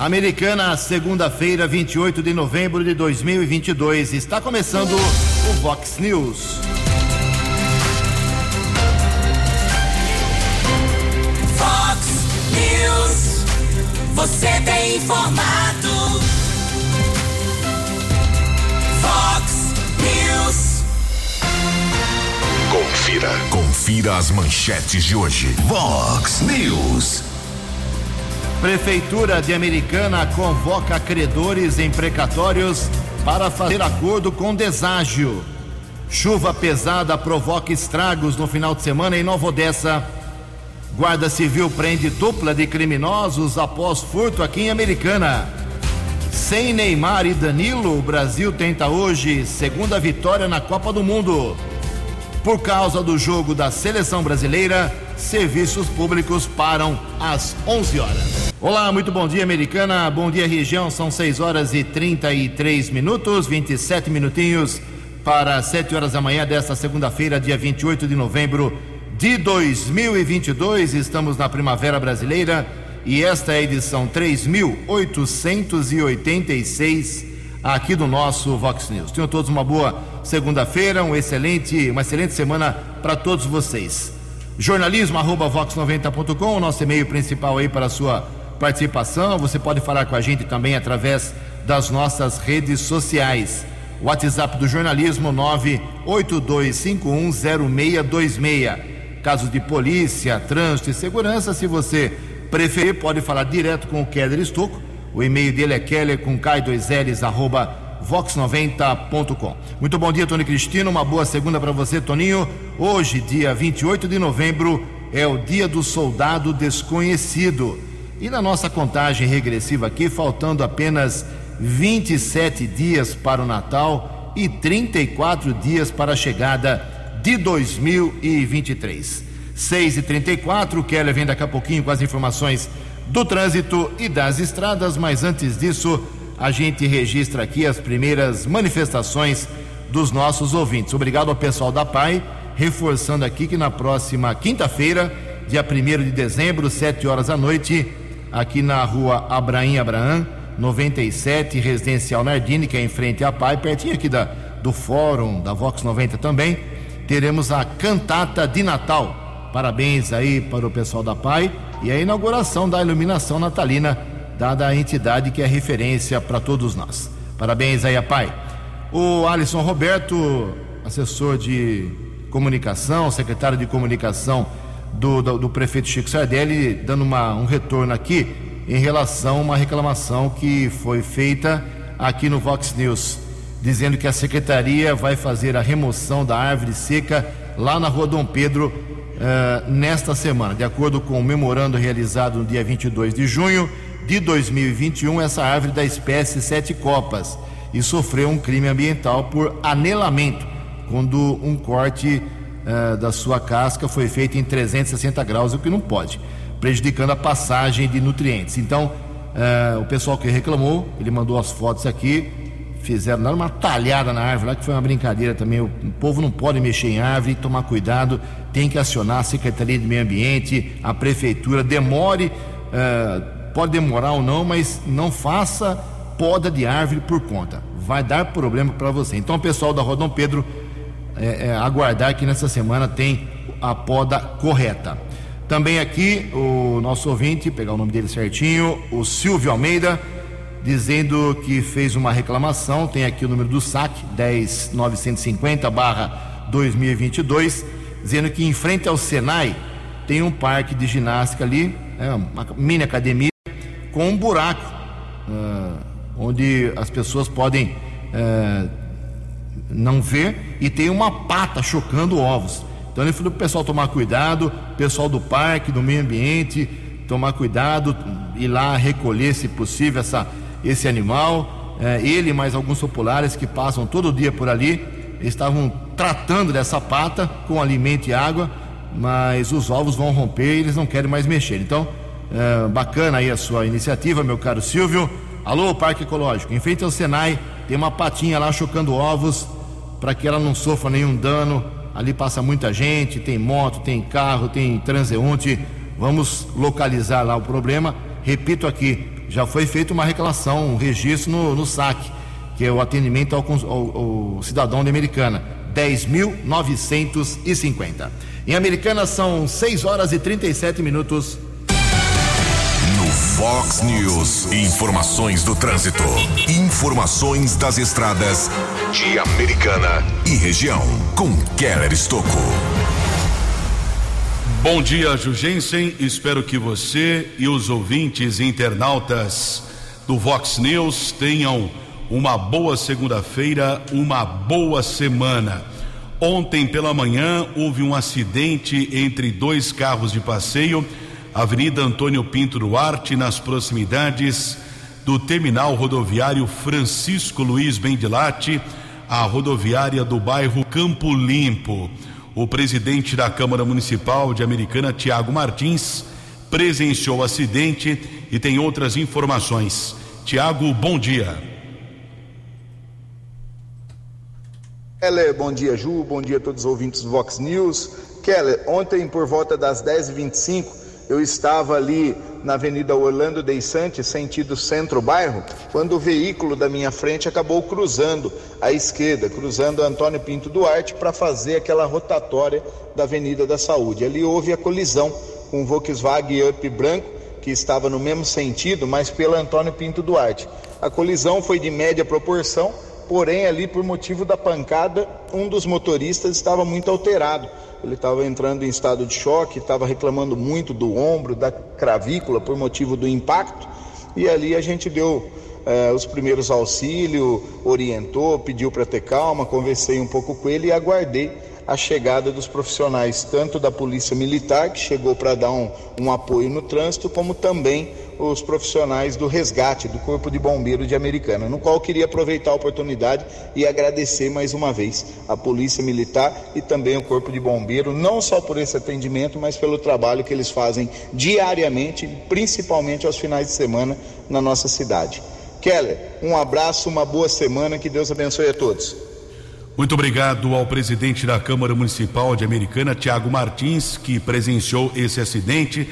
Americana, segunda-feira, 28 de novembro de 2022. Está começando o Vox News. Vox News. Você tem informado. Vox News. Confira. Confira as manchetes de hoje. Vox News. Prefeitura de Americana convoca credores em precatórios para fazer acordo com deságio. Chuva pesada provoca estragos no final de semana em Nova Odessa. Guarda Civil prende dupla de criminosos após furto aqui em Americana. Sem Neymar e Danilo, o Brasil tenta hoje segunda vitória na Copa do Mundo. Por causa do jogo da seleção brasileira, serviços públicos param às 11 horas. Olá, muito bom dia, americana. Bom dia, região. São 6 horas e 33 minutos, 27 minutinhos para 7 horas da manhã desta segunda-feira, dia 28 de novembro de 2022. Estamos na Primavera Brasileira e esta é a edição 3886 aqui do nosso Vox News. Tenham todos uma boa segunda-feira, um excelente, uma excelente semana para todos vocês. Jornalismo arroba vox90.com, o nosso e-mail principal aí para a sua participação. Você pode falar com a gente também através das nossas redes sociais. WhatsApp do jornalismo 982510626. Casos de polícia, trânsito e segurança, se você preferir, pode falar direto com o Keller Estocco. O e-mail dele é keller com k2ls arroba vox90.com. Muito bom dia, Tony Cristino. Uma boa segunda para você, Toninho. Hoje, dia 28 de novembro, é o dia do soldado desconhecido. E na nossa contagem regressiva aqui, faltando apenas 27 dias para o Natal e 34 dias para a chegada de 2023. 6 e 34 o Keller vem daqui a pouquinho com as informações do trânsito e das estradas, mas antes disso, a gente registra aqui as primeiras manifestações dos nossos ouvintes. Obrigado ao pessoal da PAI, reforçando aqui que na próxima quinta-feira, dia 1 de dezembro, 7 horas da noite, aqui na rua Abraim Abraão, 97, Residencial Nardini, que é em frente à PAI, pertinho aqui da, do Fórum da Vox 90 também, teremos a cantata de Natal. Parabéns aí para o pessoal da PAI e a inauguração da iluminação natalina, dada a entidade que é referência para todos nós. Parabéns aí a PAI. O Alisson Roberto, assessor de comunicação, secretário de comunicação do, do, do prefeito Chico Sardelli, dando uma, um retorno aqui em relação a uma reclamação que foi feita aqui no Vox News, dizendo que a secretaria vai fazer a remoção da árvore seca lá na rua Dom Pedro uh, nesta semana. De acordo com o memorando realizado no dia 22 de junho de 2021, essa árvore da espécie sete copas e sofreu um crime ambiental por anelamento, quando um corte uh, da sua casca foi feito em 360 graus, o que não pode, prejudicando a passagem de nutrientes. Então, uh, o pessoal que reclamou, ele mandou as fotos aqui, fizeram dar uma talhada na árvore lá, que foi uma brincadeira também. O, povo não pode mexer em árvore, tomar cuidado, tem que acionar a Secretaria de Meio Ambiente, a Prefeitura, demore, uh, pode demorar ou não, mas não faça poda de árvore por conta. Vai dar problema para você. Então, pessoal da Rodão Pedro, é, é, aguardar que nessa semana tem a poda correta. Também aqui o nosso ouvinte, pegar o nome dele certinho, o Silvio Almeida, dizendo que fez uma reclamação, tem aqui o número do SAC, 10950-2022, dizendo que em frente ao Senai tem um parque de ginástica ali, é uma mini academia, com um buraco, uh, onde as pessoas podem uh, não ver, e tem uma pata chocando ovos. Então ele falou para o pessoal tomar cuidado, pessoal do parque, do meio ambiente, tomar cuidado, ir lá recolher, se possível, essa, esse animal. É, ele mais alguns populares que passam todo dia por ali estavam tratando dessa pata com alimento e água, mas os ovos vão romper e eles não querem mais mexer. Então, é, bacana aí a sua iniciativa, meu caro Silvio. Alô, Parque Ecológico. Em frente ao Senai, tem uma patinha lá chocando ovos para que ela não sofra nenhum dano. Ali passa muita gente, tem moto, tem carro, tem transeunte. Vamos localizar lá o problema. Repito aqui, já foi feita uma reclamação, um registro no, no SAC, que é o atendimento ao, ao, ao cidadão de Americana, 10.950. Em Americana são 6 horas e 37 minutos. Fox News, informações do trânsito, informações das estradas de Americana e região, com Keller Estocco. Bom dia, Jugensen. Espero que você e os ouvintes internautas do Vox News tenham uma boa segunda-feira, uma boa semana. Ontem pela manhã houve um acidente entre dois carros de passeio, Avenida Antônio Pinto Duarte, nas proximidades do terminal rodoviário Francisco Luiz Bendilate, a rodoviária do bairro Campo Limpo. O presidente da Câmara Municipal de Americana, Tiago Martins, presenciou o acidente e tem outras informações. Tiago, bom dia. Keller, bom dia Ju, bom dia a todos os ouvintes do Vox News. Keller, ontem por volta das 10h25 eu estava ali na Avenida Orlando Deissante, sentido centro-bairro, quando o veículo da minha frente acabou cruzando à esquerda, cruzando Antônio Pinto Duarte para fazer aquela rotatória da Avenida da Saúde. Ali houve a colisão com o Volkswagen Up branco, que estava no mesmo sentido, mas pela Antônio Pinto Duarte. A colisão foi de média proporção, porém ali por motivo da pancada, um dos motoristas estava muito alterado. Ele estava entrando em estado de choque, estava reclamando muito do ombro, da cravícula por motivo do impacto, e ali a gente deu eh, os primeiros auxílios, orientou, pediu para ter calma, conversei um pouco com ele e aguardei a chegada dos profissionais, tanto da Polícia Militar, que chegou para dar um, um apoio no trânsito, como também os profissionais do resgate do Corpo de Bombeiro de Americana, no qual queria aproveitar a oportunidade e agradecer mais uma vez a Polícia Militar e também o Corpo de Bombeiro, não só por esse atendimento, mas pelo trabalho que eles fazem diariamente, principalmente aos finais de semana na nossa cidade. Keller, um abraço, uma boa semana, que Deus abençoe a todos. Muito obrigado ao presidente da Câmara Municipal de Americana, Tiago Martins, que presenciou esse acidente.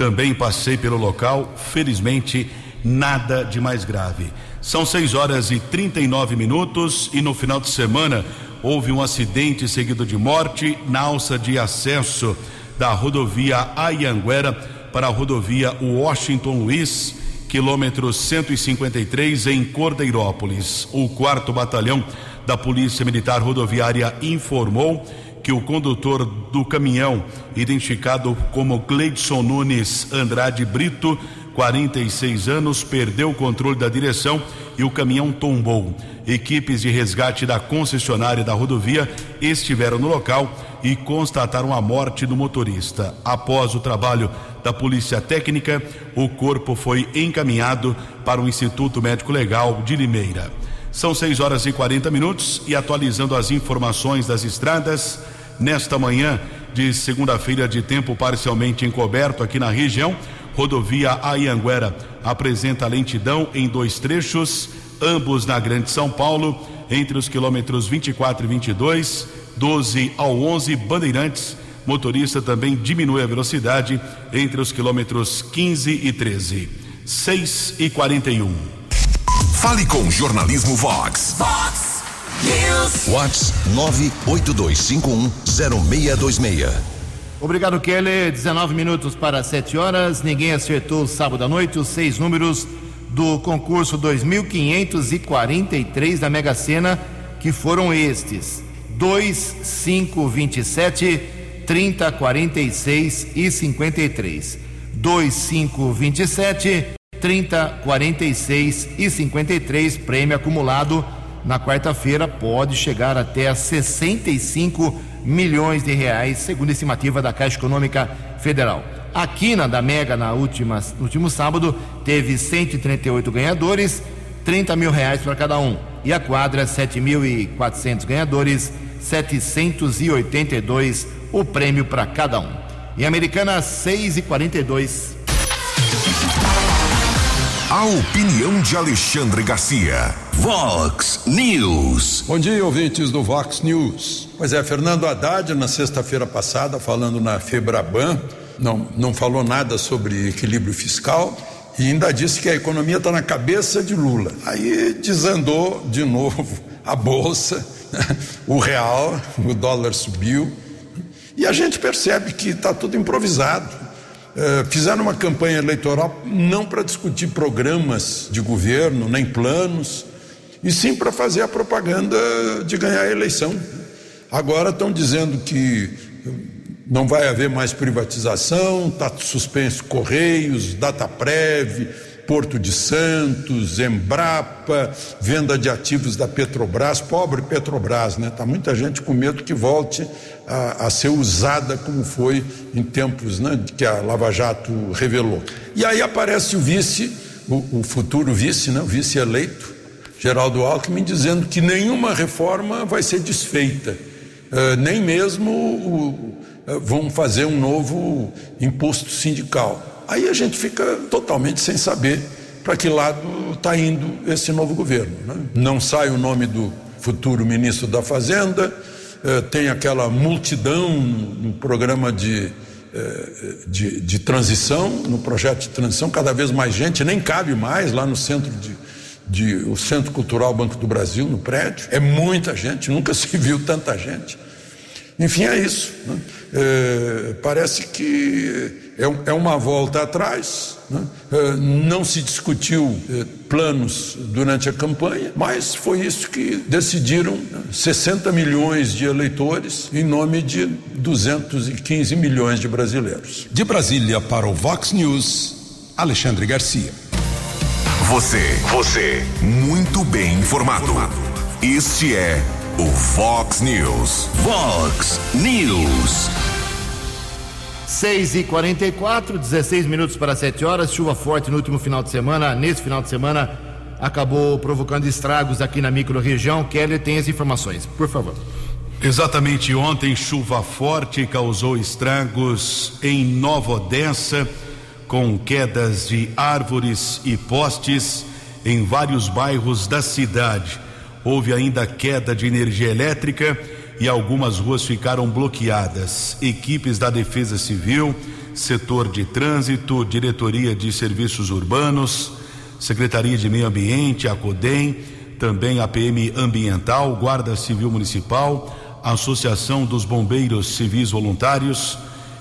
Também passei pelo local, felizmente nada de mais grave. São 6 horas e 39 minutos e no final de semana houve um acidente seguido de morte na alça de acesso da rodovia Ayanguera para a rodovia Washington Luiz, quilômetro 153 em Cordeirópolis. O quarto batalhão da Polícia Militar Rodoviária informou que o condutor do caminhão, identificado como Gleidson Nunes Andrade Brito, 46 anos, perdeu o controle da direção e o caminhão tombou. Equipes de resgate da concessionária da rodovia estiveram no local e constataram a morte do motorista. Após o trabalho da Polícia Técnica, o corpo foi encaminhado para o Instituto Médico Legal de Limeira. São 6 horas e 40 minutos e atualizando as informações das estradas nesta manhã de segunda-feira de tempo parcialmente encoberto aqui na região. Rodovia Ayanguera apresenta lentidão em dois trechos, ambos na Grande São Paulo, entre os quilômetros 24 e 22, 12 ao 11, Bandeirantes. Motorista também diminui a velocidade entre os quilômetros 15 e 13. 6 e 41. Fale com Jornalismo Vox. Vox News. Vox 982510626. Obrigado, Kelly. 19 minutos para 7 horas. Ninguém acertou sábado à noite os seis números do concurso 2543 da Mega Sena, que foram estes: 2, 5, 27, 30, 46 e 53. 2, 5, 27, 30, 46 e 53, prêmio acumulado na quarta-feira pode chegar até a 65 milhões de reais, segundo a estimativa da Caixa Econômica Federal. A quina da Mega na última, no último sábado teve 138 ganhadores, 30 mil reais para cada um. E a quadra, 7.400 ganhadores, 782 o prêmio para cada um. Em Americana, 6 e 42. A opinião de Alexandre Garcia. Vox News. Bom dia, ouvintes do Vox News. Pois é, Fernando Haddad, na sexta-feira passada, falando na Febraban, não, não falou nada sobre equilíbrio fiscal E ainda disse que a economia está na cabeça de Lula. Aí desandou de novo a bolsa, o real, o dólar subiu. E a gente percebe que está tudo improvisado. É, fizeram uma campanha eleitoral não para discutir programas de governo, nem planos, e sim para fazer a propaganda de ganhar a eleição. Agora estão dizendo que não vai haver mais privatização, está suspenso Correios, Dataprev, Porto de Santos, Embrapa, venda de ativos da Petrobras, pobre Petrobras, né? Tá muita gente com medo que volte a, a ser usada como foi em tempos, né? Que a Lava Jato revelou. E aí aparece o vice, o, o futuro vice, né? O vice eleito, Geraldo Alckmin, dizendo que nenhuma reforma vai ser desfeita, uh, nem mesmo o, uh, vão fazer um novo imposto sindical. Aí a gente fica totalmente sem saber para que lado está indo esse novo governo. Né? Não sai o nome do futuro ministro da Fazenda, uh, tem aquela multidão no programa de de, de, transição, no projeto de transição, cada vez mais gente, nem cabe mais lá no centro de, de, o Centro Cultural Banco do Brasil, no prédio. É muita gente, nunca se viu tanta gente. Enfim, é isso. Né? É, parece que é, é, uma volta atrás. Né? É, não se discutiu é, planos durante a campanha, mas foi isso que decidiram né? 60 milhões de eleitores em nome de 215 milhões de brasileiros. De Brasília para o Vox News, Alexandre Garcia. Você, você, muito bem informado. Este é o Fox News. Fox News. 6 e 44 16 minutos para 7 horas. Chuva forte no último final de semana. Nesse final de semana acabou provocando estragos aqui na microrregião. Kelly tem as informações, por favor. Exatamente ontem, chuva forte causou estragos em Nova Odessa com quedas de árvores e postes em vários bairros da cidade. Houve ainda queda de energia elétrica e algumas ruas ficaram bloqueadas. Equipes da Defesa Civil, setor de trânsito, diretoria de serviços urbanos, Secretaria de Meio Ambiente, a CODEM, também a PM Ambiental, Guarda Civil Municipal, Associação dos Bombeiros Civis Voluntários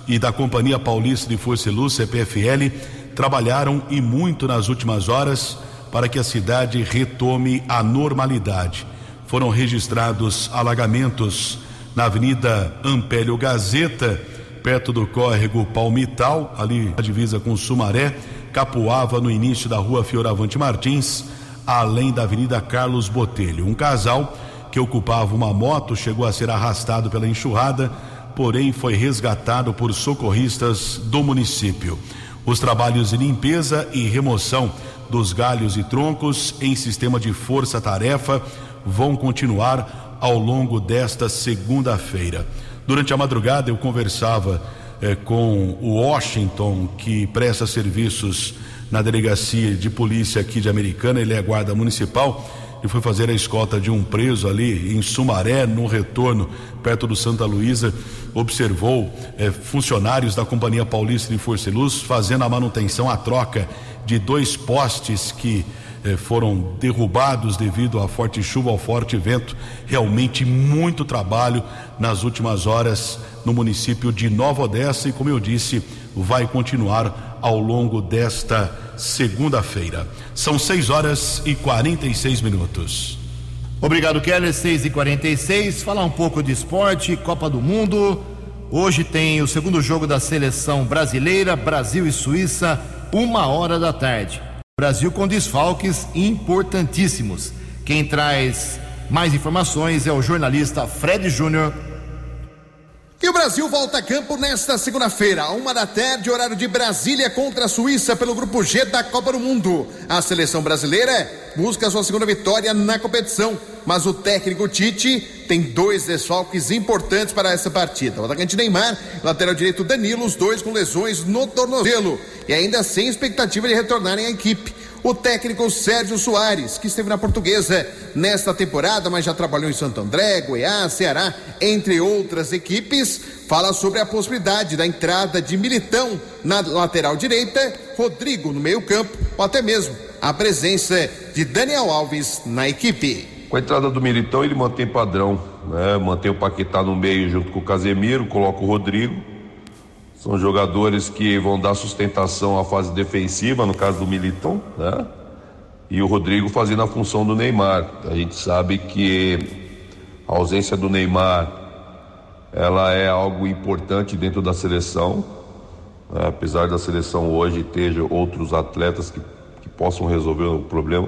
e da Companhia Paulista de Força e Luz, CPFL, trabalharam e muito nas últimas horas para que a cidade retome a normalidade. Foram registrados alagamentos na Avenida Ampélio Gazeta, perto do córrego Palmital, ali a divisa com Sumaré, Capuava no início da rua Fioravante Martins, além da Avenida Carlos Botelho. Um casal que ocupava uma moto chegou a ser arrastado pela enxurrada porém foi resgatado por socorristas do município. Os trabalhos de limpeza e remoção dos galhos e troncos em sistema de força-tarefa vão continuar ao longo desta segunda-feira. Durante a madrugada eu conversava eh, com o Washington, que presta serviços na delegacia de polícia aqui de Americana, ele é guarda municipal e foi fazer a escolta de um preso ali em Sumaré, no retorno, perto do Santa Luísa, observou eh, funcionários da Companhia Paulista de Força e Luz fazendo a manutenção, a troca de dois postes que eh, foram derrubados devido à forte chuva, ao forte vento. Realmente muito trabalho nas últimas horas no município de Nova Odessa e, como eu disse, vai continuar ao longo desta segunda-feira. São 6 horas e 46 minutos. Obrigado, Keller. 6 e 46 Falar um pouco de esporte, Copa do Mundo. Hoje tem o segundo jogo da seleção brasileira, Brasil e Suíça, uma hora da tarde. Brasil com desfalques importantíssimos. Quem traz mais informações é o jornalista Fred Júnior e o Brasil volta a campo nesta segunda-feira, uma da tarde, horário de Brasília contra a Suíça pelo grupo G da Copa do Mundo. A seleção brasileira busca sua segunda vitória na competição, mas o técnico Tite tem dois desfalques importantes para essa partida. O atacante Neymar, lateral direito Danilo, os dois com lesões no tornozelo e ainda sem expectativa de retornarem à equipe. O técnico Sérgio Soares, que esteve na portuguesa nesta temporada, mas já trabalhou em Santo André, Goiás, Ceará, entre outras equipes, fala sobre a possibilidade da entrada de Militão na lateral direita, Rodrigo no meio-campo, ou até mesmo a presença de Daniel Alves na equipe. Com a entrada do Militão, ele mantém padrão, né? mantém o Paquetá no meio junto com o Casemiro, coloca o Rodrigo. São jogadores que vão dar sustentação à fase defensiva, no caso do Militão, né? E o Rodrigo fazendo a função do Neymar. A gente sabe que a ausência do Neymar ela é algo importante dentro da seleção. Né? Apesar da seleção hoje ter outros atletas que, que possam resolver o problema,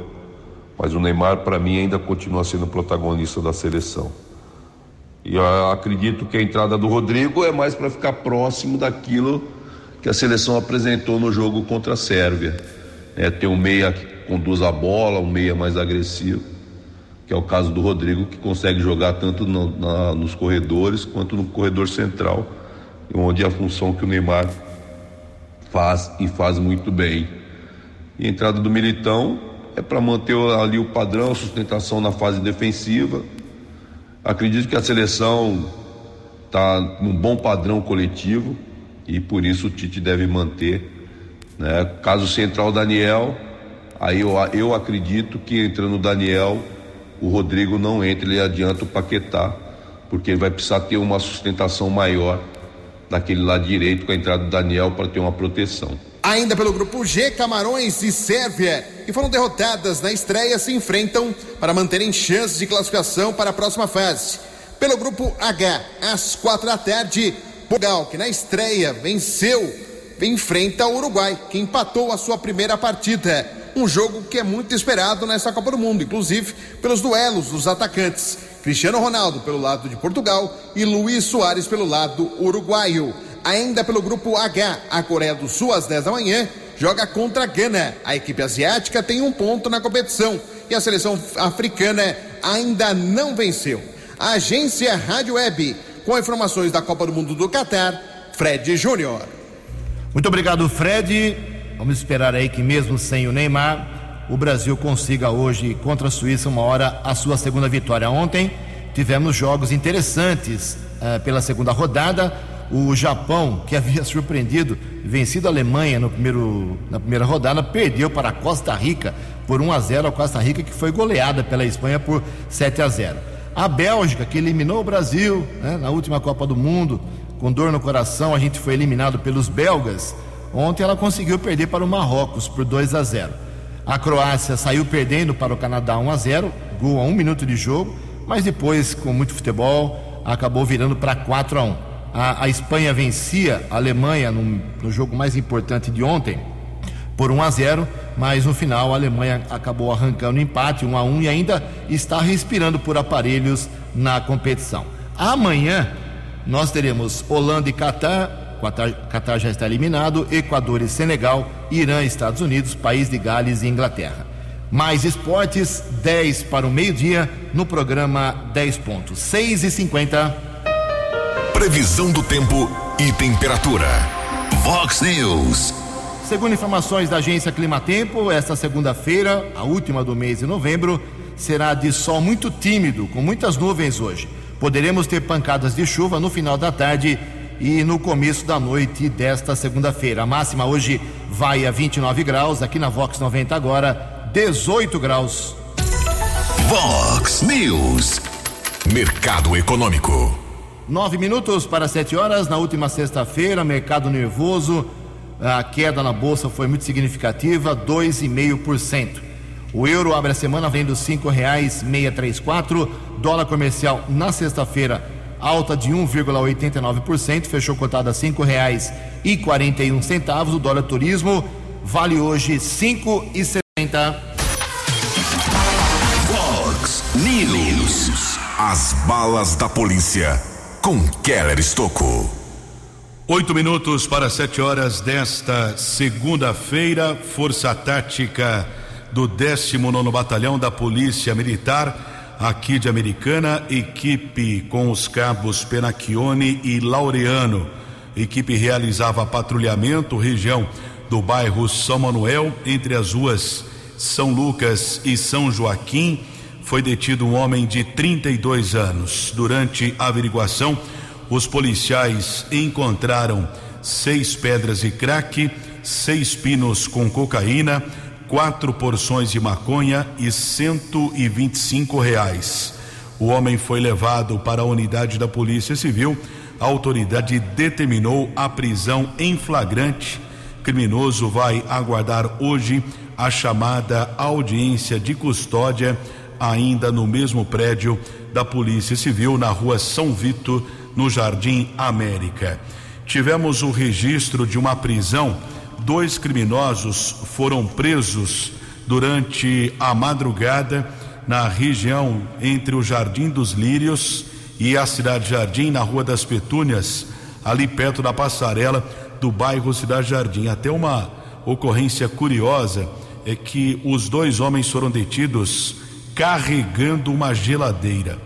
mas o Neymar para mim ainda continua sendo protagonista da seleção. E eu acredito que a entrada do Rodrigo é mais para ficar próximo daquilo que a seleção apresentou no jogo contra a Sérvia. É, ter um meia que conduz a bola, um meia mais agressivo, que é o caso do Rodrigo, que consegue jogar tanto no, na, nos corredores quanto no corredor central, onde é a função que o Neymar faz e faz muito bem. E a entrada do Militão é para manter ali o padrão, sustentação na fase defensiva Acredito que a seleção está num bom padrão coletivo e por isso o Tite deve manter. Né? Caso central Daniel, aí eu, eu acredito que entrando o Daniel, o Rodrigo não entre, ele adianta o Paquetá, porque ele vai precisar ter uma sustentação maior daquele lado direito com a entrada do Daniel para ter uma proteção. Ainda pelo grupo G, Camarões e Sérvia, que foram derrotadas na estreia, se enfrentam para manterem chances de classificação para a próxima fase. Pelo grupo H, às quatro da tarde, Portugal, que na estreia venceu, enfrenta o Uruguai, que empatou a sua primeira partida. Um jogo que é muito esperado nessa Copa do Mundo, inclusive pelos duelos dos atacantes. Cristiano Ronaldo pelo lado de Portugal e Luiz Soares pelo lado uruguaio. Ainda pelo grupo H, a Coreia do Sul, às 10 da manhã, joga contra a Gana. A equipe asiática tem um ponto na competição e a seleção africana ainda não venceu. A agência Rádio Web, com informações da Copa do Mundo do Catar, Fred Júnior. Muito obrigado, Fred. Vamos esperar aí que, mesmo sem o Neymar, o Brasil consiga hoje contra a Suíça, uma hora, a sua segunda vitória. Ontem tivemos jogos interessantes uh, pela segunda rodada. O Japão, que havia surpreendido, vencido a Alemanha no primeiro, na primeira rodada, perdeu para a Costa Rica por 1 a 0 a Costa Rica, que foi goleada pela Espanha por 7 a 0. A Bélgica, que eliminou o Brasil né, na última Copa do Mundo, com dor no coração, a gente foi eliminado pelos belgas. Ontem ela conseguiu perder para o Marrocos por 2 a 0. A Croácia saiu perdendo para o Canadá 1 a 0, gol a um minuto de jogo, mas depois, com muito futebol, acabou virando para 4 a 1 a, a Espanha vencia a Alemanha no, no jogo mais importante de ontem por 1 a 0, mas no final a Alemanha acabou arrancando empate 1 a 1 e ainda está respirando por aparelhos na competição. Amanhã nós teremos Holanda e Catar, Catar, já está eliminado, Equador e Senegal, Irã e Estados Unidos, País de Gales e Inglaterra. Mais esportes, 10 para o meio-dia no programa 10 pontos. 6 e 50 Previsão do tempo e temperatura. Vox News. Segundo informações da agência Climatempo, esta segunda-feira, a última do mês de novembro, será de sol muito tímido, com muitas nuvens hoje. Poderemos ter pancadas de chuva no final da tarde e no começo da noite desta segunda-feira. A máxima hoje vai a 29 graus, aqui na Vox 90 agora, 18 graus. Vox News. Mercado Econômico. Nove minutos para sete horas. Na última sexta-feira, mercado nervoso. A queda na bolsa foi muito significativa, 2,5%. O euro abre a semana vendo cinco reais seiscentos três quatro. Dólar comercial na sexta-feira alta de 1,89%, fechou cotado a cinco reais e quarenta e um centavos. O dólar turismo vale hoje cinco e setenta. Fox News. As balas da polícia com Keller Estocco. Oito minutos para sete horas desta segunda-feira, Força Tática do 19 Batalhão da Polícia Militar, aqui de Americana, equipe com os cabos Penacchione e Laureano. Equipe realizava patrulhamento, região do bairro São Manuel, entre as ruas São Lucas e São Joaquim, foi detido um homem de 32 anos. Durante a averiguação, os policiais encontraram seis pedras de crack, seis pinos com cocaína, quatro porções de maconha e 125 reais. O homem foi levado para a unidade da Polícia Civil. A autoridade determinou a prisão em flagrante. Criminoso vai aguardar hoje a chamada audiência de custódia, ainda no mesmo prédio da Polícia Civil, na rua São Vito, no Jardim América. Tivemos o registro de uma prisão dois criminosos foram presos durante a madrugada na região entre o Jardim dos Lírios e a Cidade Jardim, na Rua das Petúnias, ali perto da passarela do bairro Cidade Jardim. Até uma ocorrência curiosa é que os dois homens foram detidos carregando uma geladeira.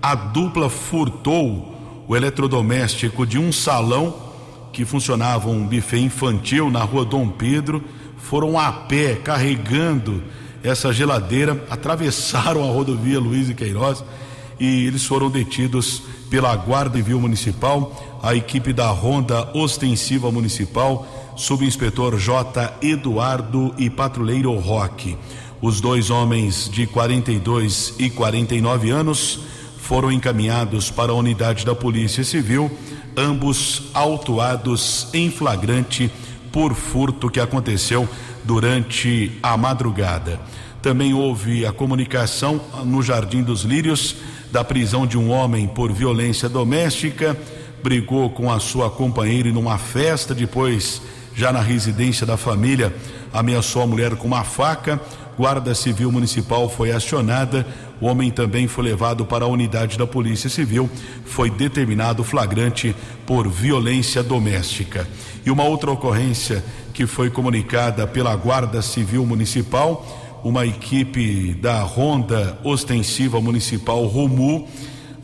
A dupla furtou o eletrodoméstico de um salão que funcionava um buffet infantil na rua Dom Pedro, foram a pé carregando essa geladeira, atravessaram a rodovia Luiz e Queiroz e eles foram detidos pela Guarda Civil Municipal, a equipe da Ronda Ostensiva Municipal, subinspetor J. Eduardo e patrulheiro Roque. Os dois homens de 42 e 49 anos foram encaminhados para a unidade da Polícia Civil ambos autuados em flagrante por furto que aconteceu durante a madrugada. Também houve a comunicação no Jardim dos Lírios da prisão de um homem por violência doméstica, brigou com a sua companheira em uma festa, depois, já na residência da família, ameaçou a mulher com uma faca. Guarda Civil Municipal foi acionada. O homem também foi levado para a unidade da Polícia Civil. Foi determinado flagrante por violência doméstica. E uma outra ocorrência que foi comunicada pela Guarda Civil Municipal, uma equipe da Ronda Ostensiva Municipal Romu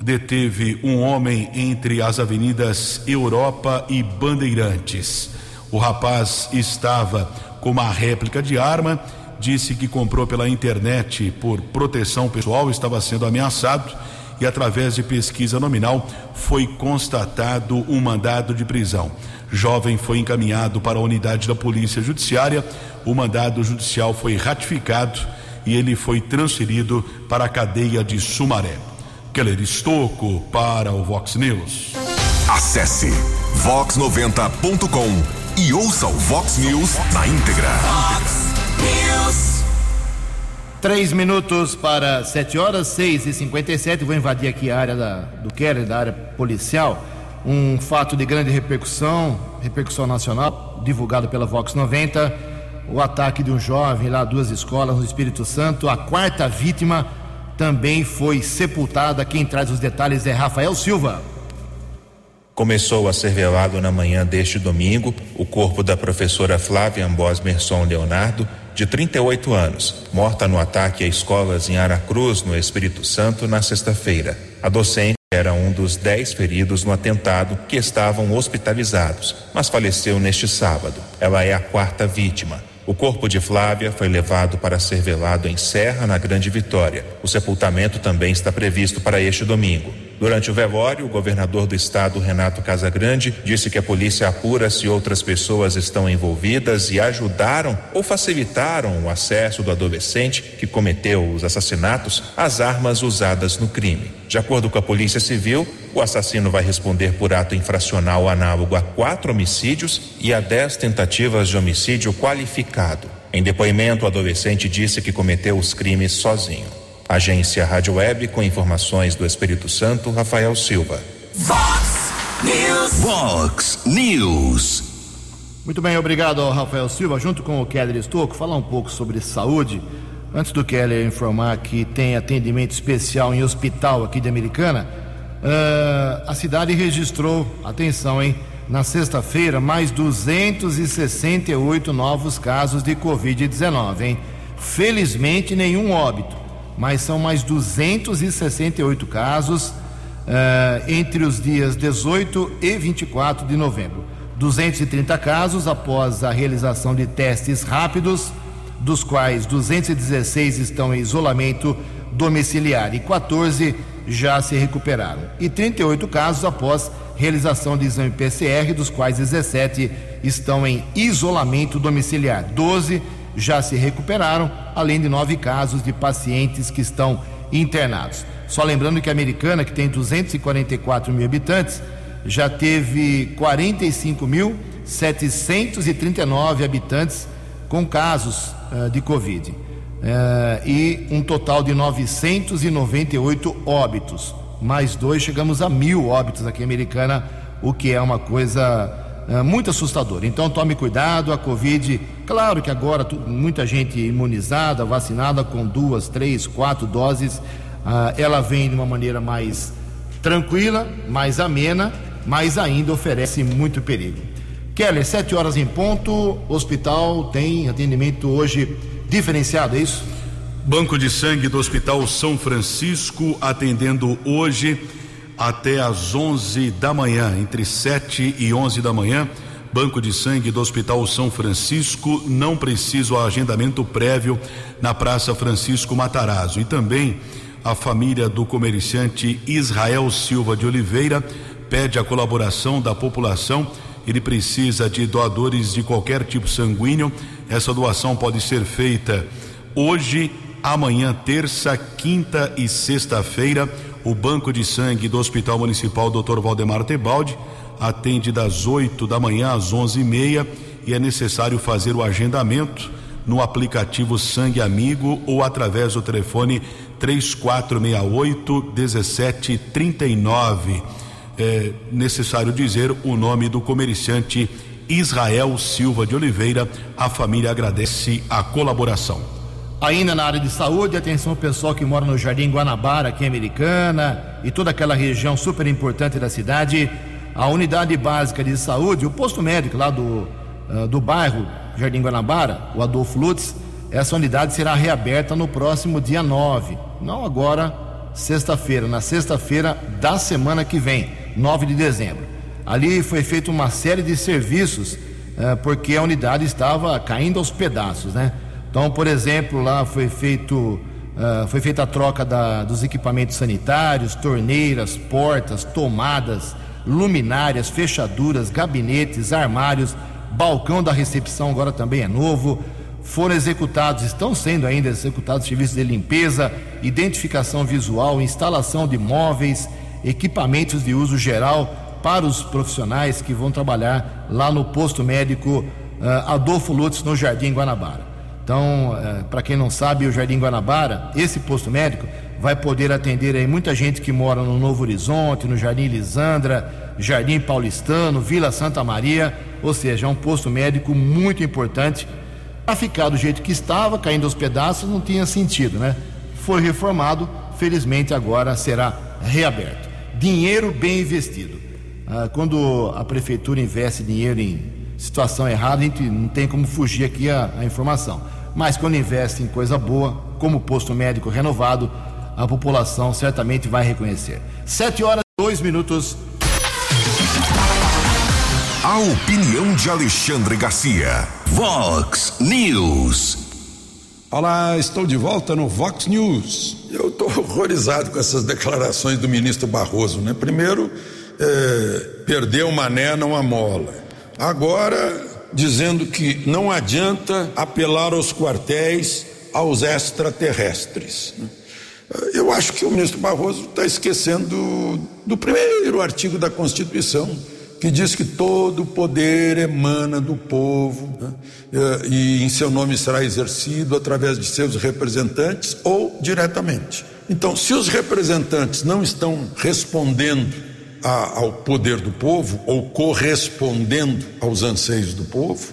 deteve um homem entre as avenidas Europa e Bandeirantes. O rapaz estava com uma réplica de arma disse que comprou pela internet por proteção pessoal, estava sendo ameaçado e, através de pesquisa nominal, foi constatado um mandado de prisão. Jovem foi encaminhado para a unidade da Polícia Judiciária, o mandado judicial foi ratificado e ele foi transferido para a cadeia de Sumaré. Keller Estocco para o Vox News. Acesse vox90.com e ouça o Vox News na íntegra. Vox. News. Três minutos para sete horas, seis e cinquenta e sete. Vou invadir aqui a área da, do Keller, da área policial. Um fato de grande repercussão, repercussão nacional, divulgado pela Vox 90. O ataque de um jovem lá, duas escolas no Espírito Santo. A quarta vítima também foi sepultada. Quem traz os detalhes é Rafael Silva começou a ser velado na manhã deste domingo o corpo da professora Flávia Ambos Merson Leonardo, de 38 anos, morta no ataque a escolas em Aracruz, no Espírito Santo, na sexta-feira. A docente era um dos dez feridos no atentado que estavam hospitalizados, mas faleceu neste sábado. Ela é a quarta vítima. O corpo de Flávia foi levado para ser velado em Serra, na Grande Vitória. O sepultamento também está previsto para este domingo. Durante o velório, o governador do estado, Renato Casagrande, disse que a polícia apura se outras pessoas estão envolvidas e ajudaram ou facilitaram o acesso do adolescente que cometeu os assassinatos às armas usadas no crime. De acordo com a Polícia Civil, o assassino vai responder por ato infracional análogo a quatro homicídios e a dez tentativas de homicídio qualificado. Em depoimento, o adolescente disse que cometeu os crimes sozinho. Agência Rádio Web com informações do Espírito Santo, Rafael Silva. Vox News. Vox News. Muito bem, obrigado ao Rafael Silva, junto com o Keller Estocco, falar um pouco sobre saúde. Antes do Keller informar que tem atendimento especial em hospital aqui de Americana, uh, a cidade registrou, atenção, hein? Na sexta-feira, mais 268 novos casos de Covid-19, hein? Felizmente, nenhum óbito mas são mais 268 casos uh, entre os dias 18 e 24 de novembro. 230 casos após a realização de testes rápidos, dos quais 216 estão em isolamento domiciliar e 14 já se recuperaram. E 38 casos após realização de exame PCR, dos quais 17 estão em isolamento domiciliar. 12 já se recuperaram, além de nove casos de pacientes que estão internados. Só lembrando que a americana, que tem 244 mil habitantes, já teve 45.739 habitantes com casos uh, de Covid. Uh, e um total de 998 óbitos. Mais dois, chegamos a mil óbitos aqui em Americana, o que é uma coisa uh, muito assustadora. Então tome cuidado, a Covid, claro que agora muita gente imunizada, vacinada com duas, três, quatro doses, ela vem de uma maneira mais tranquila, mais amena, mas ainda oferece muito perigo. Keller, sete horas em ponto, hospital tem atendimento hoje diferenciado, é isso? Banco de Sangue do Hospital São Francisco atendendo hoje até às 11 da manhã, entre 7 e 11 da manhã. Banco de Sangue do Hospital São Francisco, não precisa o agendamento prévio na Praça Francisco Matarazzo. E também a família do comerciante Israel Silva de Oliveira pede a colaboração da população ele precisa de doadores de qualquer tipo sanguíneo. Essa doação pode ser feita hoje, amanhã, terça, quinta e sexta-feira. O Banco de Sangue do Hospital Municipal Dr. Valdemar Tebaldi atende das 8 da manhã às onze e meia e é necessário fazer o agendamento no aplicativo Sangue Amigo ou através do telefone 3468 1739 é necessário dizer o nome do comerciante Israel Silva de Oliveira. A família agradece a colaboração. Ainda na área de saúde, atenção pessoal que mora no Jardim Guanabara, aqui em Americana, e toda aquela região super importante da cidade. A unidade básica de saúde, o posto médico lá do, uh, do bairro Jardim Guanabara, o Adolfo Lutz, essa unidade será reaberta no próximo dia 9. Não agora, sexta-feira, na sexta-feira da semana que vem. 9 de dezembro. Ali foi feita uma série de serviços eh, porque a unidade estava caindo aos pedaços, né? Então, por exemplo, lá foi feito eh, foi feita a troca da, dos equipamentos sanitários, torneiras, portas, tomadas, luminárias, fechaduras, gabinetes, armários, balcão da recepção agora também é novo. Foram executados, estão sendo ainda executados serviços de limpeza, identificação visual, instalação de móveis, equipamentos de uso geral para os profissionais que vão trabalhar lá no posto médico uh, Adolfo Lutz, no Jardim Guanabara. Então, uh, para quem não sabe, o Jardim Guanabara, esse posto médico, vai poder atender aí muita gente que mora no Novo Horizonte, no Jardim Lisandra, Jardim Paulistano, Vila Santa Maria, ou seja, é um posto médico muito importante. Para ficar do jeito que estava, caindo aos pedaços, não tinha sentido, né? Foi reformado, felizmente agora será reaberto dinheiro bem investido. Ah, quando a prefeitura investe dinheiro em situação errada, a gente não tem como fugir aqui a, a informação. Mas quando investe em coisa boa, como posto médico renovado, a população certamente vai reconhecer. Sete horas e dois minutos. A opinião de Alexandre Garcia. Vox News. Olá, estou de volta no Vox News. Eu estou horrorizado com essas declarações do ministro Barroso, né? Primeiro, é, perdeu mané, não a mola. Agora, dizendo que não adianta apelar aos quartéis, aos extraterrestres. Eu acho que o ministro Barroso está esquecendo do primeiro artigo da Constituição que diz que todo poder emana do povo né? e em seu nome será exercido através de seus representantes ou diretamente. Então, se os representantes não estão respondendo a, ao poder do povo ou correspondendo aos anseios do povo,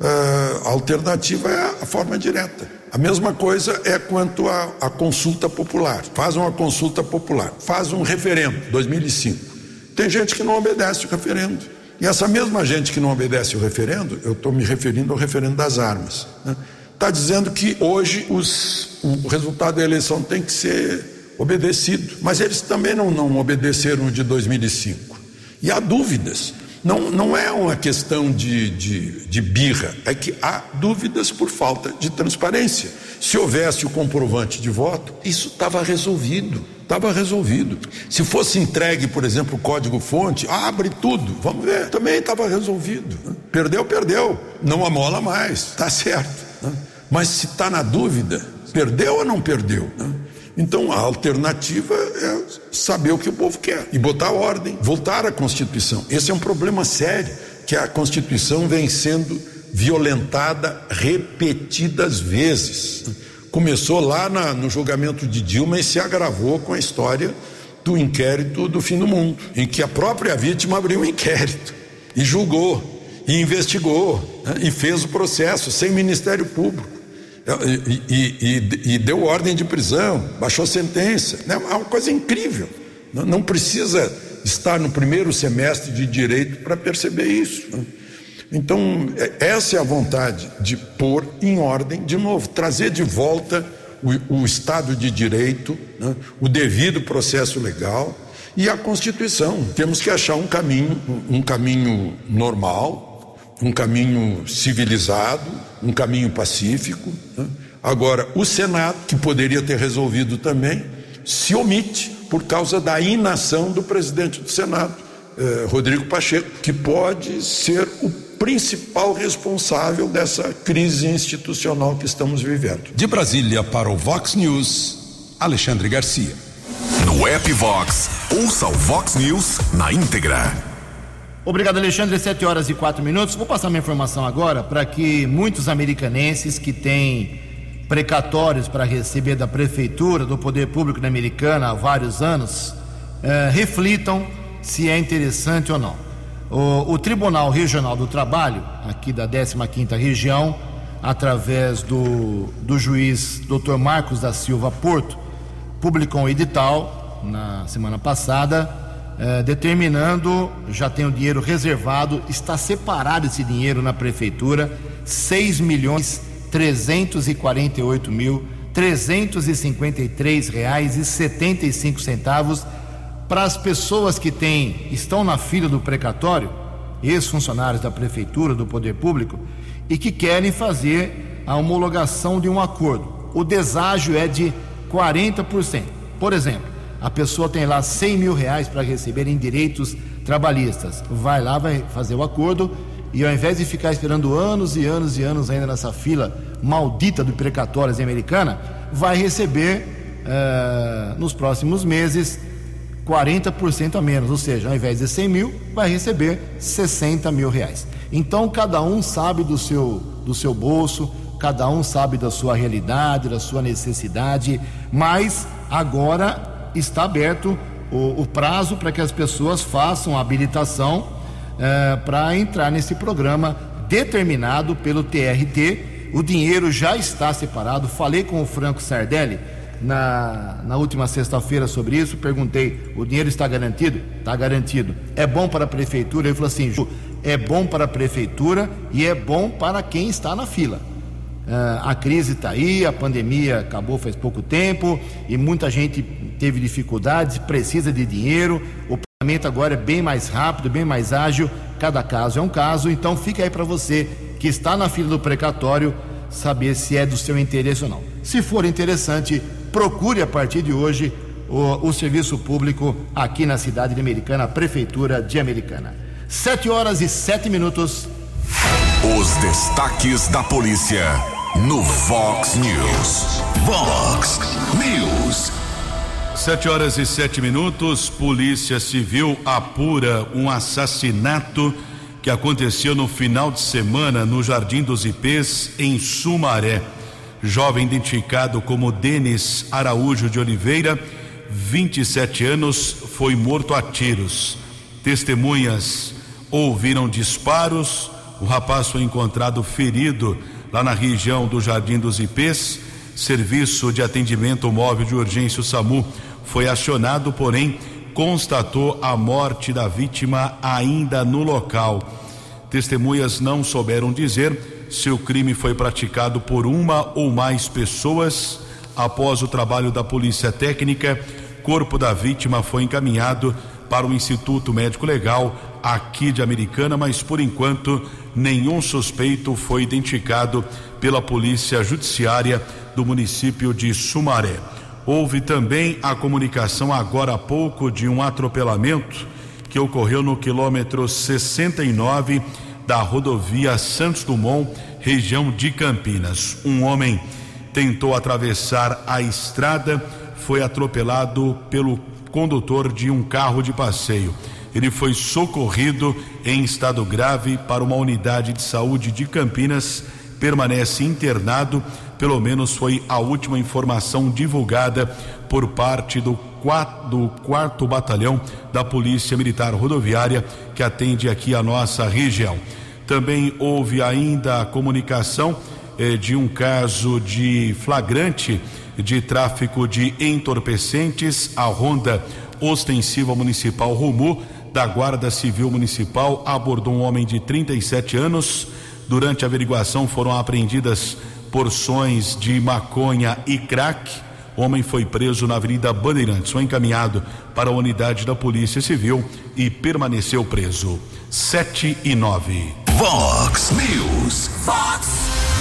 eh, a alternativa é a forma direta. A mesma coisa é quanto à consulta popular. Faz uma consulta popular, faz um referendo, 2005 tem gente que não obedece o referendo. E essa mesma gente que não obedece o referendo, eu estou me referindo ao referendo das armas, está né? Tá dizendo que hoje os, o resultado da eleição tem que ser obedecido. Mas eles também não, não obedeceram de 2005. E há dúvidas Não, não é uma questão de, de, de birra, é que há dúvidas por falta de transparência. Se houvesse o comprovante de voto, isso estava resolvido. Estava resolvido. Se fosse entregue, por exemplo, o código-fonte, abre tudo, vamos ver, também estava resolvido. Perdeu, perdeu, não amola mais, está certo. Mas se está na dúvida, perdeu ou não perdeu? Então a alternativa é saber o que o povo quer e botar ordem, voltar à Constituição. Esse é um problema sério, que a Constituição vem sendo violentada repetidas vezes. Começou lá na, no julgamento de Dilma e se agravou com a história do inquérito do fim do mundo, em que a própria vítima abriu um inquérito e julgou, e investigou, né, e fez o processo sem Ministério Público. E, e, e, deu ordem de prisão, baixou sentença. Né? É uma coisa incrível. Não, não precisa estar no primeiro semestre de direito para perceber isso. Né? Então, é, essa é a vontade de pôr em ordem, de novo, trazer de volta o, o Estado de Direito, né? o devido processo legal e a Constituição. Temos que achar um caminho, um caminho normal, um caminho civilizado, um caminho pacífico. Né? Agora, o Senado, que poderia ter resolvido também, se omite por causa da inação do presidente do Senado, eh, Rodrigo Pacheco, que pode ser o principal responsável dessa crise institucional que estamos vivendo. De Brasília para o Vox News, Alexandre Garcia. No app Vox, ouça o Vox News na íntegra. Obrigado, Alexandre. Sete horas e quatro minutos. Vou passar uma informação agora para que muitos americanenses que têm precatórios para receber da prefeitura, do poder público da Americana há vários anos, eh, reflitam se é interessante ou não. O, o, Tribunal Regional do Trabalho, aqui da 15ª região, através do, do juiz Dr. Marcos da Silva Porto, publicou um edital na semana passada é, determinando, já tem o dinheiro reservado, está separado esse dinheiro na prefeitura, 6 milhões 348 mil 353 reais e 75 centavos para as pessoas que têm, estão na fila do precatório, ex-funcionários da prefeitura, do poder público, e que querem fazer a homologação de um acordo. O deságio é de 40%. Por exemplo, a pessoa tem lá 100 mil reais para receber em direitos trabalhistas. Vai lá, vai fazer o acordo e ao invés de ficar esperando anos e anos e anos ainda nessa fila maldita do precatórios americana, vai receber uh, nos próximos meses 40% a menos, ou seja, ao invés de 100 mil, vai receber 60 mil reais. Então, cada um sabe do seu, do seu bolso, cada um sabe da sua realidade, da sua necessidade, mas agora está aberto o, o prazo para que as pessoas façam a habilitação é, para entrar nesse programa determinado pelo TRT. O dinheiro já está separado. Falei com o Franco Sardelli na, na última sexta-feira sobre isso. Perguntei: o dinheiro está garantido? Está garantido. É bom para a prefeitura? Ele falou assim: Ju, é bom para a prefeitura e é bom para quem está na fila. Uh, a crise está aí, a pandemia acabou faz pouco tempo e muita gente teve dificuldades, precisa de dinheiro. O pagamento agora é bem mais rápido, bem mais ágil. Cada caso é um caso. Então fica aí para você que está na fila do precatório saber se é do seu interesse ou não. Se for interessante, procure a partir de hoje o, o serviço público aqui na cidade de Americana, a Prefeitura de Americana. Sete horas e sete minutos. Os destaques da polícia no Vox News. Vox News. Sete horas e sete minutos. Polícia Civil apura um assassinato que aconteceu no final de semana no Jardim dos Ipês, em Sumaré. Jovem identificado como Denis Araújo de Oliveira, 27 anos, foi morto a tiros. Testemunhas ouviram disparos. O rapaz foi encontrado ferido lá na região do Jardim dos Ipês. Serviço de atendimento móvel de urgência, o SAMU, foi acionado, porém constatou a morte da vítima ainda no local. Testemunhas não souberam dizer se o crime foi praticado por uma ou mais pessoas. Após o trabalho da polícia técnica, corpo da vítima foi encaminhado para o Instituto Médico Legal aqui de Americana, mas por enquanto nenhum suspeito foi identificado pela Polícia Judiciária do município de Sumaré. Houve também a comunicação agora há pouco de um atropelamento que ocorreu no quilômetro 69 da rodovia Santos Dumont, região de Campinas. Um homem tentou atravessar a estrada, foi atropelado pelo condutor de um carro de passeio. Ele foi socorrido em estado grave para uma unidade de saúde de Campinas, permanece internado, pelo menos foi a última informação divulgada por parte do quarto, do quarto batalhão da Polícia Militar Rodoviária que atende aqui a nossa região. Também houve ainda a comunicação eh, de um caso de flagrante de tráfico de entorpecentes. A Ronda Ostensiva Municipal Rumu da Guarda Civil Municipal abordou um homem de 37 anos. Durante a averiguação foram apreendidas porções de maconha e crack. O homem foi preso na Avenida Bandeirantes, foi encaminhado para a unidade da Polícia Civil e permaneceu preso. 7 e 9. Vox News. Fox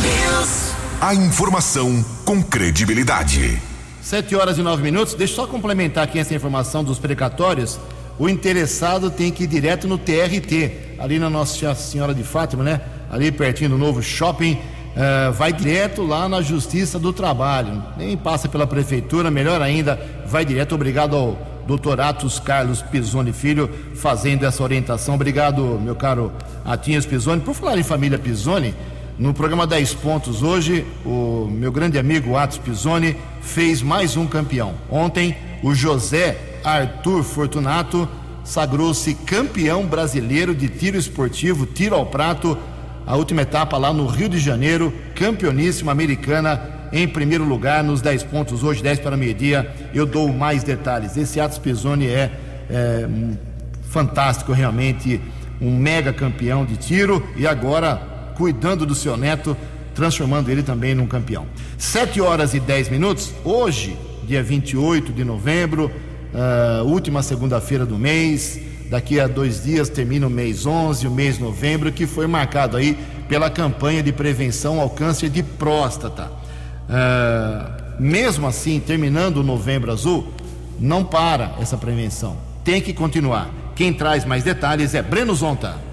News. A informação com credibilidade. 7 horas e 9 minutos. Deixa eu só complementar aqui essa informação dos precatórios. O interessado tem que ir direto no TRT, ali na Nossa Senhora de Fátima, né? Ali pertinho do novo shopping. Uh, vai direto lá na Justiça do Trabalho. Nem passa pela prefeitura, melhor ainda, vai direto. Obrigado ao doutor Atos Carlos Pisoni Filho fazendo essa orientação. Obrigado, meu caro Atinhas Pisoni. Por falar em família Pisoni, no programa 10 Pontos hoje, o meu grande amigo Atos Pisoni fez mais um campeão. Ontem, o José Arthur Fortunato sagrou-se campeão brasileiro de tiro esportivo, tiro ao prato, a última etapa lá no Rio de Janeiro, campeoníssima americana em primeiro lugar nos 10 pontos, hoje 10 para meio-dia. Eu dou mais detalhes. Esse Atos Pisoni é, é um, fantástico, realmente, um mega campeão de tiro e agora cuidando do seu neto, transformando ele também num campeão. 7 horas e 10 minutos, hoje, dia 28 de novembro uh, última segunda-feira do mês. Daqui a dois dias termina o mês 11, o mês novembro, que foi marcado aí pela campanha de prevenção ao câncer de próstata. Uh, mesmo assim, terminando o novembro azul, não para essa prevenção. Tem que continuar. Quem traz mais detalhes é Breno Zonta.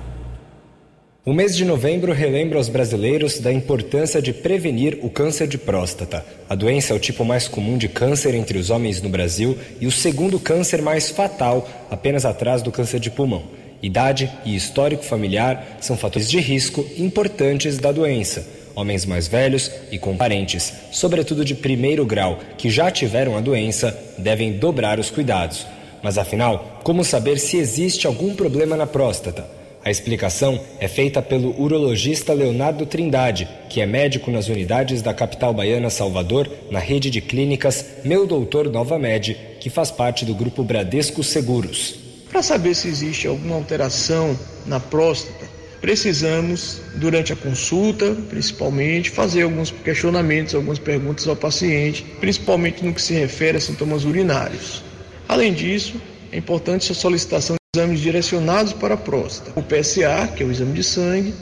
O mês de novembro relembra aos brasileiros da importância de prevenir o câncer de próstata. A doença é o tipo mais comum de câncer entre os homens no Brasil e o segundo câncer mais fatal, apenas atrás do câncer de pulmão. Idade e histórico familiar são fatores de risco importantes da doença. Homens mais velhos e com parentes, sobretudo de primeiro grau, que já tiveram a doença, devem dobrar os cuidados. Mas afinal, como saber se existe algum problema na próstata? A explicação é feita pelo urologista Leonardo Trindade, que é médico nas unidades da capital baiana Salvador, na rede de clínicas Meu Doutor Nova Med, que faz parte do grupo Bradesco Seguros. Para saber se existe alguma alteração na próstata, precisamos, durante a consulta, principalmente, fazer alguns questionamentos, algumas perguntas ao paciente, principalmente no que se refere a sintomas urinários. Além disso, é importante a solicitação exames direcionados para a próstata, o PSA, que é o exame de sangue,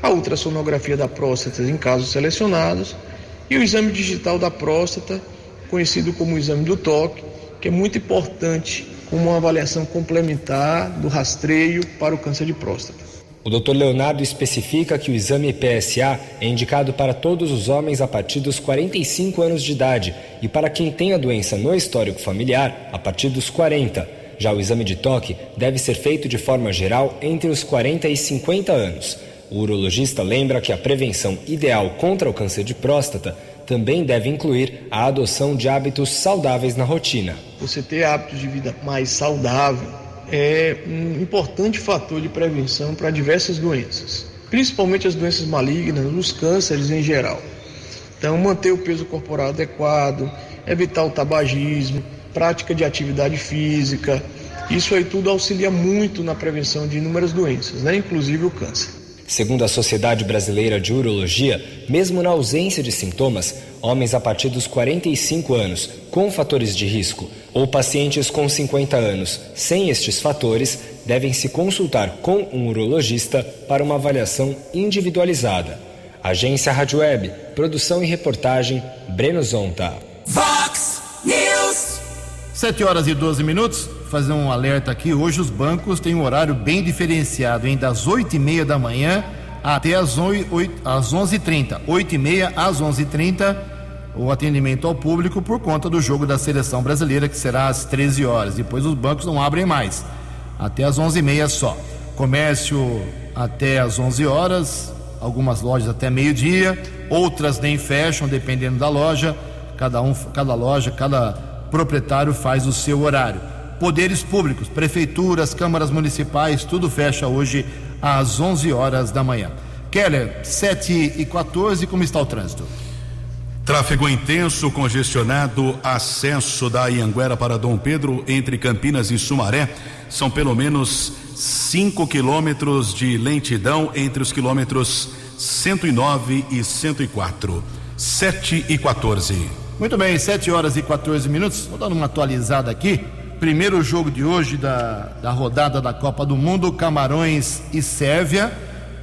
a ultrassonografia da próstata em casos selecionados e o exame digital da próstata, conhecido como exame do toque, que é muito importante como uma avaliação complementar do rastreio para o câncer de próstata. O Dr. Leonardo especifica que o exame PSA é indicado para todos os homens a partir dos 45 anos de idade e para quem tem a doença no histórico familiar a partir dos 40 já o exame de toque deve ser feito de forma geral entre os 40 e 50 anos. O urologista lembra que a prevenção ideal contra o câncer de próstata também deve incluir a adoção de hábitos saudáveis na rotina. Você ter hábitos de vida mais saudável é um importante fator de prevenção para diversas doenças, principalmente as doenças malignas, os cânceres em geral. Então, manter o peso corporal adequado, evitar o tabagismo, prática de atividade física. Isso aí tudo auxilia muito na prevenção de inúmeras doenças, né? inclusive o câncer. Segundo a Sociedade Brasileira de Urologia, mesmo na ausência de sintomas, homens a partir dos 45 anos com fatores de risco ou pacientes com 50 anos sem estes fatores devem se consultar com um urologista para uma avaliação individualizada. Agência Rádio Web, produção e reportagem Breno Zonta. News. 7 horas e 12 minutos. Fazer um alerta aqui. Hoje os bancos têm um horário bem diferenciado, hein? Das 8 e meia da manhã até as 11h30. 8 e meia às 11h30 o atendimento ao público por conta do jogo da seleção brasileira, que será às 13 horas. Depois os bancos não abrem mais, até às 11h30 só. Comércio até às 11 horas, algumas lojas até meio-dia, outras nem fecham, dependendo da loja. Cada um, cada loja, cada proprietário faz o seu horário. Poderes públicos, prefeituras, câmaras municipais, tudo fecha hoje às 11 horas da manhã. Keller, 7 e 14, como está o trânsito? Tráfego intenso, congestionado, acesso da Ianguera para Dom Pedro entre Campinas e Sumaré. São pelo menos 5 quilômetros de lentidão entre os quilômetros 109 e 104. 7 e 14. Muito bem, 7 horas e 14 minutos. Vou dar uma atualizada aqui. Primeiro jogo de hoje da, da rodada da Copa do Mundo: Camarões e Sérvia.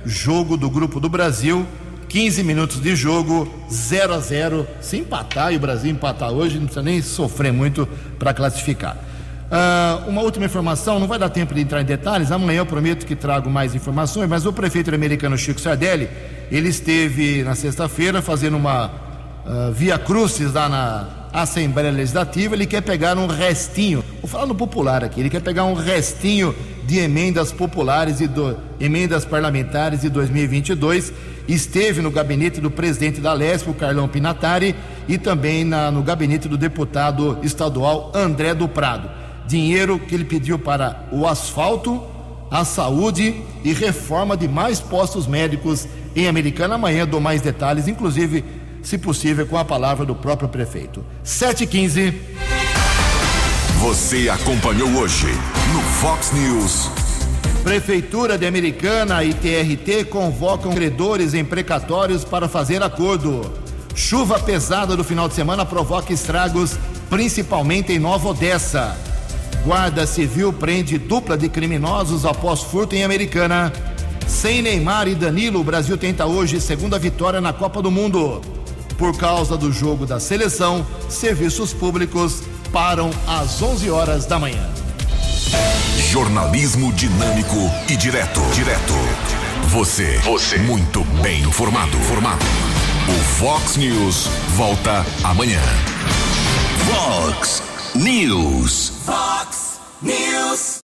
Jogo do Grupo do Brasil. 15 minutos de jogo, 0 a 0 Se empatar e o Brasil empatar hoje, não precisa nem sofrer muito para classificar. Uh, uma última informação, não vai dar tempo de entrar em detalhes, amanhã eu prometo que trago mais informações, mas o prefeito americano Chico Sardelli, ele esteve na sexta-feira fazendo uma uh, via crucis lá na Assembleia Legislativa, ele quer pegar um restinho, vou falar no popular aqui, ele quer pegar um restinho de emendas populares e do, emendas parlamentares de 2022. Esteve no gabinete do presidente da Lesp, Carlão Pinatari, e também na, no gabinete do deputado estadual André do Prado. Dinheiro que ele pediu para o asfalto, a saúde e reforma de mais postos médicos em Americana. Amanhã dou mais detalhes, inclusive, se possível, com a palavra do próprio prefeito. 7h15. Você acompanhou hoje no Fox News. Prefeitura de Americana e TRT convocam credores em precatórios para fazer acordo. Chuva pesada do final de semana provoca estragos, principalmente em Nova Odessa. Guarda Civil prende dupla de criminosos após furto em Americana. Sem Neymar e Danilo, o Brasil tenta hoje segunda vitória na Copa do Mundo. Por causa do jogo da seleção, serviços públicos param às 11 horas da manhã. Jornalismo dinâmico e direto. Direto. Você. Você. Muito bem informado. Formado. O Fox News volta amanhã. Fox News. Fox News.